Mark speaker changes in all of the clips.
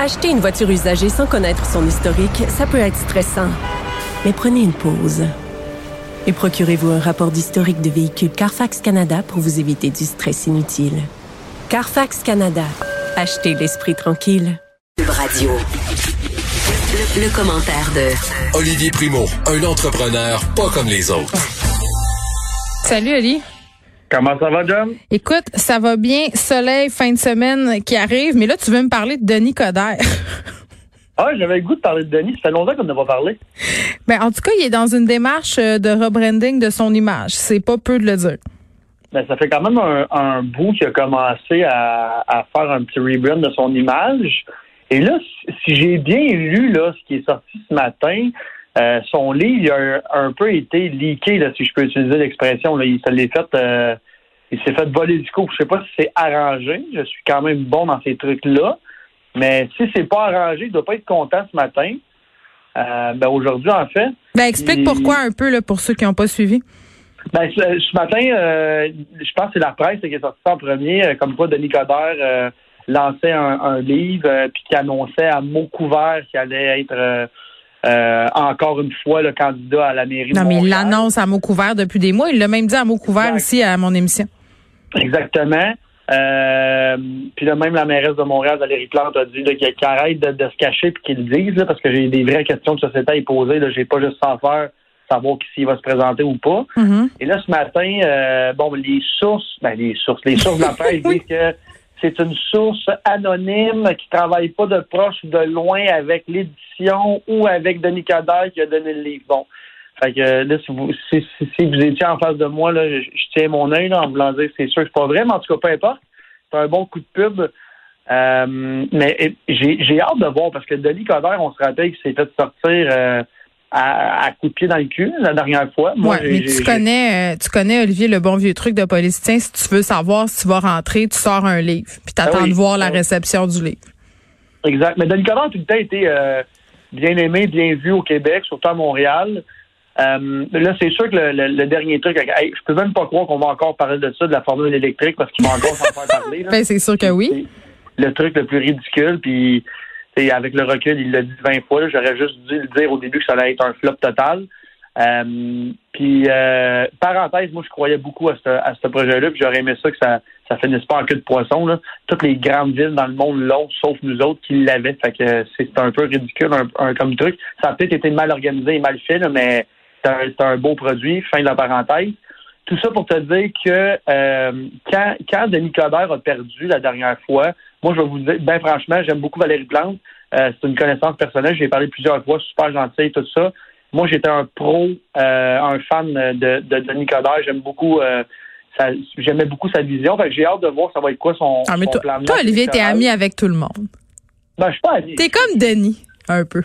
Speaker 1: Acheter une voiture usagée sans connaître son historique, ça peut être stressant. Mais prenez une pause. Et procurez-vous un rapport d'historique de véhicule Carfax Canada pour vous éviter du stress inutile. Carfax Canada. Achetez l'esprit tranquille.
Speaker 2: Radio. Le, le commentaire de
Speaker 3: Olivier Primo, un entrepreneur pas comme les autres.
Speaker 4: Salut Ali.
Speaker 5: Comment ça va, John?
Speaker 4: Écoute, ça va bien. Soleil, fin de semaine qui arrive. Mais là, tu veux me parler de Denis Coderre.
Speaker 5: ah, j'avais le goût de parler de Denis. Ça fait longtemps qu'on n'a pas parlé.
Speaker 4: Ben, en tout cas, il est dans une démarche euh, de rebranding de son image. C'est pas peu de le dire.
Speaker 5: Ben, ça fait quand même un, bout qu'il a commencé à, faire un petit rebrand de son image. Et là, si j'ai bien lu là, ce qui est sorti ce matin, euh, son livre a un, peu été leaké, là, si je peux utiliser l'expression. Il s'est fait, euh, il s'est fait voler du coup. Je sais pas si c'est arrangé. Je suis quand même bon dans ces trucs-là. Mais si c'est pas arrangé, il doit pas être content ce matin. Euh, ben aujourd'hui, en fait.
Speaker 4: Ben explique pourquoi un peu là, pour ceux qui n'ont pas suivi.
Speaker 5: Ben, ce, matin, je pense que c'est la presse qui est sortie en premier, comme quoi Denis Coderre lançait un, livre puis qui annonçait à mots couverts qu'il allait être euh, encore une fois le candidat à la mairie
Speaker 4: non,
Speaker 5: de
Speaker 4: mais il l'annonce à mot couvert depuis des mois. Il l'a même dit à mot couvert ici à mon émission.
Speaker 5: Exactement. Euh, puis là, même la mairesse de Montréal, Valérie Plante, a dit qu'elle arrête de, se cacher et qu'il le dise, parce que j'ai des vraies questions de société à y poser. J'ai pas juste sans faire savoir s'il va se présenter ou pas.
Speaker 4: Mm-hmm.
Speaker 5: Et là, ce matin, euh, bon, les sources, ben les sources, les sources de la presse disent que c'est une source anonyme qui travaille pas de proche ou de loin avec l'édition ou avec Denis Coderre qui a donné le livre. Bon. Fait que là, si vous, étiez en face de moi, là, je, tiens mon œil en voulant dire c'est sûr que c'est pas vrai, mais en tout cas, peu importe. C'est un bon coup de pub. Euh, mais j'ai hâte de voir parce que Denis Coderre, on se rappelle qu'il s'est fait sortir euh, à, à coup de pied dans le cul la dernière fois.
Speaker 4: Moi, mais tu connais, euh, tu connais Olivier le bon vieux truc de politicien. Si tu veux savoir si tu vas rentrer, tu sors un livre, puis t'attends attends ah de voir la réception du livre.
Speaker 5: Exact. Mais Denis Coderre a tout le temps été euh, bien aimé, bien vu au Québec, surtout à Montréal. Euh, là, c'est sûr que le, dernier truc, je peux même pas croire qu'on va encore parler de ça, de la formule électrique, parce qu'il va encore s'en faire parler.
Speaker 4: Ben, c'est sûr que oui.
Speaker 5: Le truc le plus ridicule, puis avec le recul, il l'a dit 20 fois. J'aurais juste dû le dire au début que ça allait être un flop total. Euh, puis, euh, parenthèse, moi, je croyais beaucoup à ce, projet-là, j'aurais aimé ça que ça, ça finisse pas en queue de poisson. Là. Toutes les grandes villes dans le monde l'ont, sauf nous autres qui l'avaient. Fait que c'est un peu ridicule un, comme truc. Ça a peut-être été mal organisé et mal fait, mais c'est un, beau produit. Fin de la parenthèse. Tout ça pour te dire que euh, quand, quand Denis Coderre a perdu la dernière fois, moi, je vais vous dire, bien franchement, j'aime beaucoup Valérie Plante. Euh, c'est une connaissance personnelle. J'ai parlé plusieurs fois, super gentil, tout ça. Moi, j'étais un pro, euh, un fan de, de Denis Coderre. J'aime beaucoup euh, j'aimais beaucoup sa vision. Fait j'ai hâte de voir ça va être quoi son,
Speaker 4: ah, mais
Speaker 5: toi,
Speaker 4: plan. Toi, Olivier, t'es ami avec tout le monde.
Speaker 5: Ben, je suis pas ami.
Speaker 4: T'es comme Denis, un peu.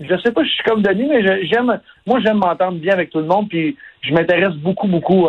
Speaker 5: Je sais pas, je suis comme Denis, mais j'aime, moi, j'aime m'entendre bien avec tout le monde, puis je m'intéresse beaucoup, beaucoup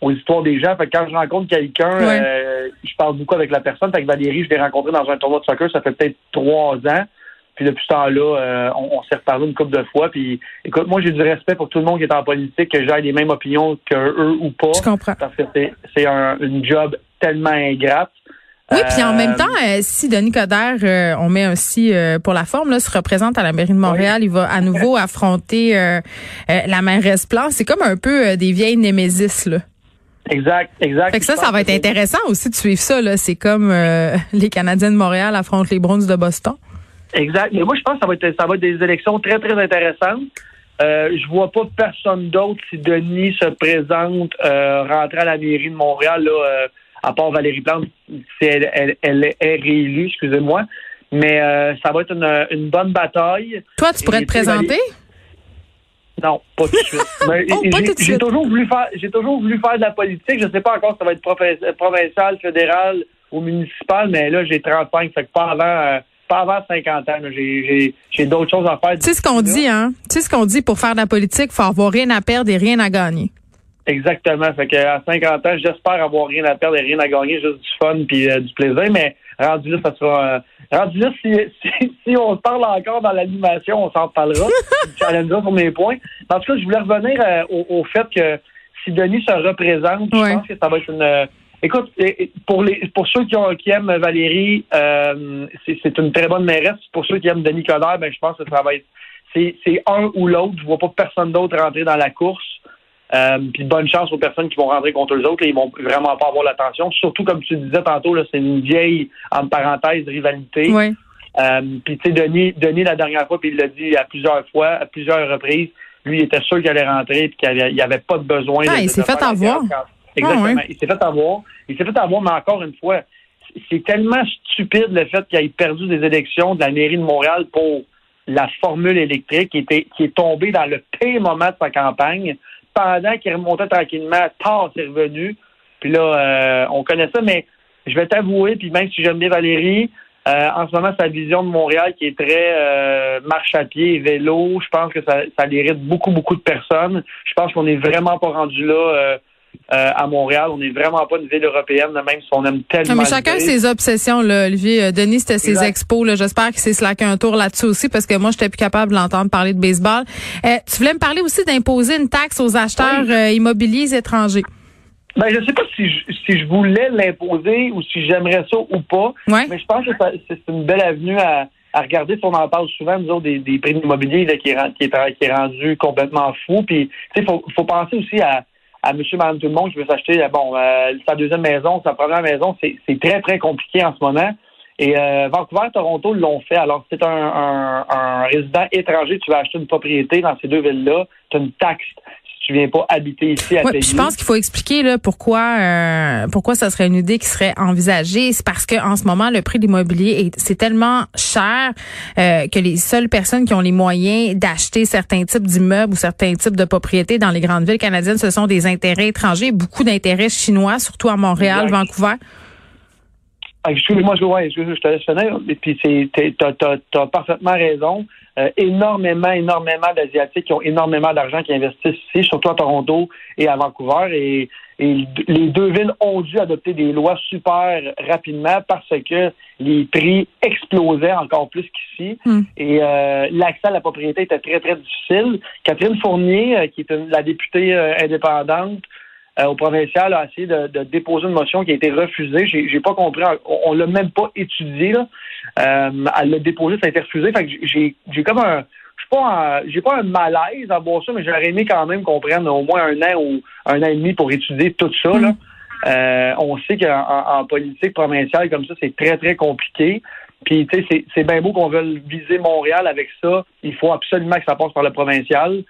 Speaker 5: aux histoires des gens. Fait que quand je rencontre quelqu'un, euh, je parle beaucoup avec la personne. Fait que Valérie, je l'ai rencontrée dans un tournoi de soccer, ça fait peut-être trois ans. Puis depuis ce temps-là, euh, on, s'est reparlé une couple de fois. Puis écoute, moi j'ai du respect pour tout le monde qui est en politique, que j'ai les mêmes opinions que eux ou pas.
Speaker 4: Je comprends.
Speaker 5: Parce que c'est un une job tellement ingrate.
Speaker 4: Oui, puis en même euh, temps, si Denis Coderre, on met aussi pour la forme, là, se représente à la mairie de Montréal, il va à nouveau affronter la mairesse Plante. C'est comme un peu des vieilles némésis, là.
Speaker 5: Exact, exact.
Speaker 4: Fait que ça, ça va être intéressant aussi de suivre ça. Là. C'est comme euh, les Canadiens de Montréal affrontent les Browns de Boston.
Speaker 5: Exact. Mais moi, je pense que ça va être, ça va être des élections très, très intéressantes. Euh, je vois pas personne d'autre si Denis se présente euh, rentrer à la mairie de Montréal, là, euh, à part Valérie Plante, si elle, elle, est réélue, excusez-moi. Mais ça va être une, une, bonne bataille.
Speaker 4: Toi, tu pourrais te présenter?
Speaker 5: Non, pas tout de suite. oh, j'ai toujours voulu faire, j'ai toujours voulu faire de la politique. Je sais pas encore si ça va être provincial, fédéral ou municipal, mais là, j'ai 35, fait que pas avant, euh, pas avant 50 ans. J'ai, j'ai, d'autres choses à faire.
Speaker 4: Tu sais ce qu'on dit, hein? Tu sais ce qu'on dit pour faire de la politique, faut avoir rien à perdre et rien à gagner.
Speaker 5: Exactement. Fait que à 50 ans, j'espère avoir rien à perdre et rien à gagner, juste du fun puis euh, du plaisir. Mais rendu là, ça sera. Euh, rendu là, si, si, on se parle encore dans l'animation, on s'en parlera. challengeera sur mes points. En tout cas, je voulais revenir euh, au, fait que si Denis se représente, je pense que ça va être une, Écoute, pour les pour ceux qui, ont, qui aiment Valérie, euh, c'est une très bonne mairesse. Pour ceux qui aiment Denis Coderre, ben je pense que ça va être c'est un ou l'autre. Je vois pas personne d'autre rentrer dans la course. Euh, puis bonne chance aux personnes qui vont rentrer contre les autres. Là, ils vont vraiment pas avoir l'attention. Surtout comme tu disais tantôt, là, c'est une vieille, en parenthèse, rivalité.
Speaker 4: Oui.
Speaker 5: Euh, puis tu sais, Denis, Denis, la dernière fois, puis il l'a dit à plusieurs fois, à plusieurs reprises, lui, il était sûr qu'il allait rentrer puis qu'il n'y avait, pas de besoin.
Speaker 4: Ah, il s'est fait avoir.
Speaker 5: Exactement. Il s'est fait avoir. Il s'est fait avoir, mais encore une fois, c'est tellement stupide le fait qu'il ait perdu des élections de la mairie de Montréal pour la formule électrique qui, était, qui est tombée dans le pire moment de sa campagne pendant qu'il remontait tranquillement. Tard, c'est revenu. Puis là, euh, on connaît ça, mais je vais t'avouer, puis même si j'aime bien Valérie, euh, en ce moment, sa vision de Montréal qui est très euh, marche à pied et vélo, je pense que ça, ça irrite beaucoup, beaucoup de personnes. Je pense qu'on n'est vraiment pas rendu là euh, à Montréal. On n'est vraiment pas une ville européenne, même si on aime tellement.
Speaker 4: Non, mais chacun ses obsessions, là, Olivier. Euh, Denis, c'était ses expos. J'espère qu'il s'est slacké un tour là-dessus aussi, parce que moi, j'étais plus capable de l'entendre parler de baseball. Euh, tu voulais me parler aussi d'imposer une taxe aux acheteurs immobiliers étrangers.
Speaker 5: Ben, je sais pas si je, si je voulais l'imposer ou si j'aimerais ça ou pas. Mais je pense que c'est une belle avenue à, à regarder. On en parle souvent, nous autres, des, des prix immobiliers qui, est, qui, est, qui est rendu complètement fou. Puis, tu sais, faut, faut penser aussi à à monsieur, madame, tout le monde qui veut s'acheter euh, bon euh, sa deuxième maison, sa première maison, c'est très, très compliqué en ce moment. Et euh, Vancouver, Toronto l'ont fait. Alors, si tu un, un, résident étranger, tu vas acheter une propriété dans ces deux villes-là, tu as une taxe tu viens pas habiter ici à
Speaker 4: ouais, Je pense qu'il faut expliquer là pourquoi euh, pourquoi ça serait une idée qui serait envisagée. C'est parce que en ce moment le prix de l'immobilier c'est tellement cher euh, que les seules personnes qui ont les moyens d'acheter certains types d'immeubles ou certains types de propriétés dans les grandes villes canadiennes, ce sont des intérêts étrangers, beaucoup d'intérêts chinois, surtout à Montréal, Vancouver.
Speaker 5: Ah, excuse-moi, je, ouais, je, je te laisse finir. Et puis, tu as, parfaitement raison. Euh, énormément, énormément d'Asiatiques qui ont énormément d'argent qui investissent ici, surtout à Toronto et à Vancouver. Et, les deux villes ont dû adopter des lois super rapidement parce que les prix explosaient encore plus qu'ici. Hmm. Et euh, l'accès à la propriété était très, très difficile. Catherine Fournier, euh, qui est la députée indépendante, au provincial a essayé de, déposer une motion qui a été refusée. J'ai, pas compris. On, l'a même pas étudié. Là. Euh, elle l'a déposé, ça a été refusé. Fait que j'ai, comme un. Pas j'ai pas un malaise à voir ça, mais j'aurais aimé quand même qu'on prenne au moins un an ou un an et demi pour étudier tout ça. Euh, on sait qu'en politique provinciale comme ça, c'est très, très compliqué. Puis, tu sais, c'est bien beau qu'on veuille viser Montréal avec ça. Il faut absolument que ça passe par le provincial.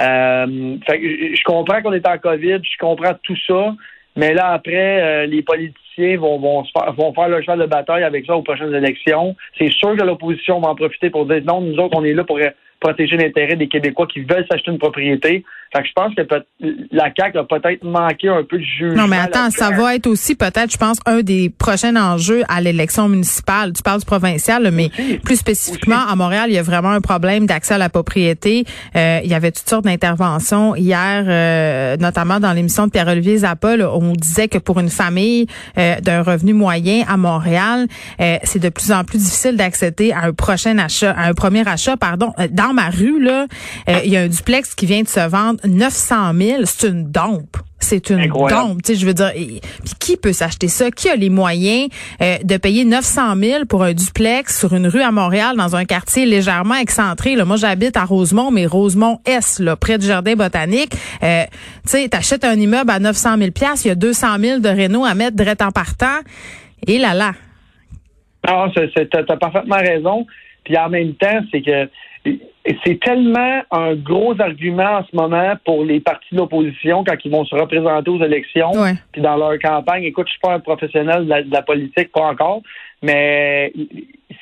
Speaker 5: Euh, je comprends qu'on est en COVID, je comprends tout ça, mais là, après, euh, les politiciens vont, vont, vont faire leur cheval de bataille avec ça aux prochaines élections. C'est sûr que l'opposition va en profiter pour dire non, nous autres, on est là pour protéger l'intérêt des Québécois qui veulent s'acheter une propriété. Fait que je pense que la CAQ a peut-être manqué un peu de jugement.
Speaker 4: Non, mais attends, ça va être aussi peut-être, je pense, un des prochains enjeux à l'élection municipale. Tu parles du provincial, mais plus spécifiquement à Montréal, il y a vraiment un problème d'accès à la propriété. Euh, il y avait toutes sortes d'interventions hier, euh, notamment dans l'émission de Pierre-Olivier Zappa, on disait que pour une famille euh, d'un revenu moyen à Montréal, c'est de plus en plus difficile d'accéder à un prochain achat, à un premier achat, pardon. Dans ma rue, là, il y a un duplex qui vient de se vendre 900 000, c'est une dompe. C'est une dompe, tu sais, je veux dire. Puis qui peut s'acheter ça? Qui a les moyens euh, de payer 900 000 pour un duplex sur une rue à Montréal dans un quartier légèrement excentré? Là, moi, j'habite à Rosemont, mais Rosemont-Est, là, près du jardin botanique. Euh, tu sais, t'achètes un immeuble à 900 000 il y a 200 000 de réno à mettre direct en partant. Et là là.
Speaker 5: Ah, t'as parfaitement raison. Puis en même temps, c'est que c'est tellement un gros argument en ce moment pour les partis de l'opposition quand ils vont se représenter aux élections, puis dans leur campagne. Écoute, je suis pas un professionnel de la, politique, pas encore, mais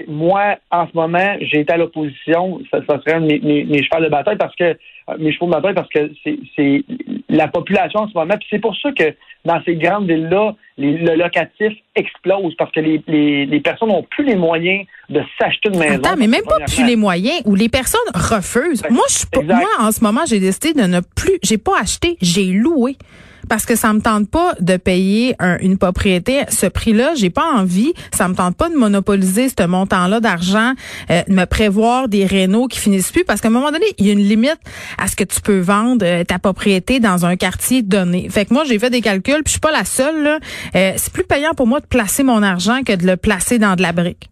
Speaker 5: moi, en ce moment, j'ai été à l'opposition. Ça, serait un de mes, mes, mes chevaux de bataille parce que euh, mes chevaux de bataille parce que c'est la population en ce moment. Puis c'est pour ça que dans ces grandes villes-là, le locatif explose parce que les, les, les personnes n'ont plus les moyens de s'acheter une maison.
Speaker 4: Attends, mais même pas plus les moyens ou les personnes refusent. moi, je moi, en ce moment, j'ai décidé de ne plus, j'ai pas acheté, j'ai loué. Parce que ça me tente pas de payer une propriété ce prix-là. J'ai pas envie. Ça me tente pas de monopoliser ce montant-là d'argent, euh, de me prévoir des rénaux qui finissent plus parce qu'à un moment donné, il y a une limite à ce que tu peux vendre euh, ta propriété dans un quartier donné. Fait que moi, j'ai fait des calculs, puis je suis pas la seule. Euh, c'est plus payant pour moi de placer mon argent que de le placer dans de la brique.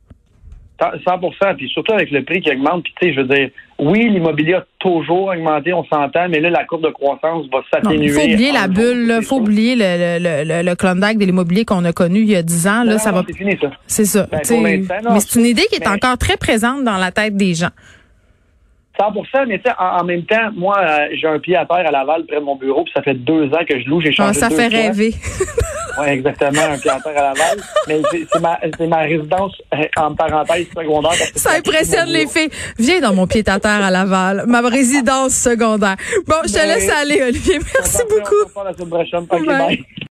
Speaker 5: 100 puis surtout avec le prix qui augmente, puis tu sais, je veux dire, oui, l'immobilier a toujours augmenté, on s'entend, mais là, la courbe de croissance va s'atténuer.
Speaker 4: Il faut oublier la bulle, il faut oublier le, le, le, Klondike de l'immobilier qu'on a connu il y a 10 ans. Là, ça va.
Speaker 5: C'est fini, ça.
Speaker 4: C'est ça. Ben, mais c'est une idée qui est encore très présente dans la tête des gens.
Speaker 5: 100 mais tu sais, en, même temps, moi, euh, j'ai un pied à terre à Laval près de mon bureau, puis ça fait deux ans que je loue, j'ai changé
Speaker 4: ah, Ça fait rêver.
Speaker 5: oui, exactement, un pied à terre à Laval. Mais c'est ma, ma résidence, euh, en parenthèse, secondaire.
Speaker 4: Ça impressionne les filles. Viens dans mon pied à terre à Laval, ma résidence secondaire. Bon, je te laisse aller, Olivier. Merci beaucoup.